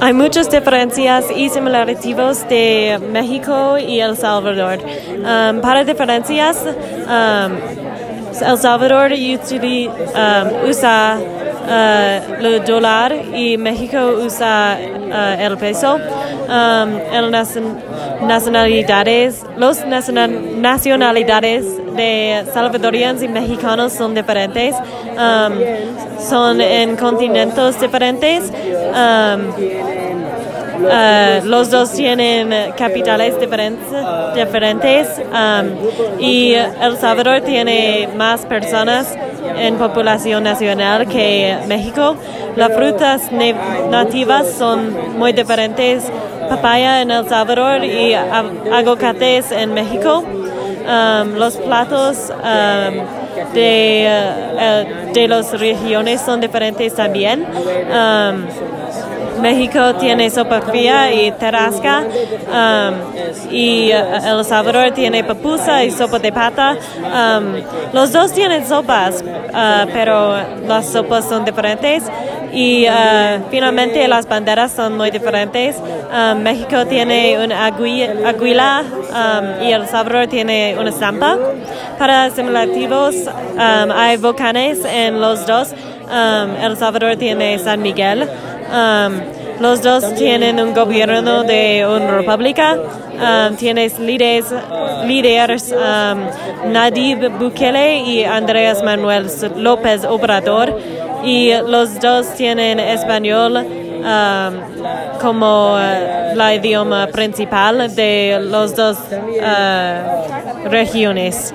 hay muchas diferencias y similitudes de México y El Salvador. Um, para diferencias, um, El Salvador um, usa uh, el dólar y México usa uh, el peso. Um, nacionalidades, los nacional- nacionalidades de salvadorianos y mexicanos son diferentes. Um, son en continentes diferentes. Um, Uh, los dos tienen capitales diferentes, diferentes um, y El Salvador tiene más personas en población nacional que México. Las frutas nativas son muy diferentes. Papaya en El Salvador y aguacates en México. Um, los platos um, de, uh, de las regiones son diferentes también. Um, México tiene sopa fría y terrasca um, y uh, El Salvador tiene papusa y sopa de pata. Um, los dos tienen sopas, uh, pero las sopas son diferentes y uh, finalmente las banderas son muy diferentes. Um, México tiene una agui- aguila y El Salvador tiene una estampa. Para simulativos hay volcanes en los dos. El Salvador tiene San Miguel. Um, los dos tienen un gobierno de una república. Um, tienes líderes, líderes um, Nayib Bukele y Andrés Manuel López Obrador. Y los dos tienen español um, como uh, la idioma principal de los dos uh, regiones.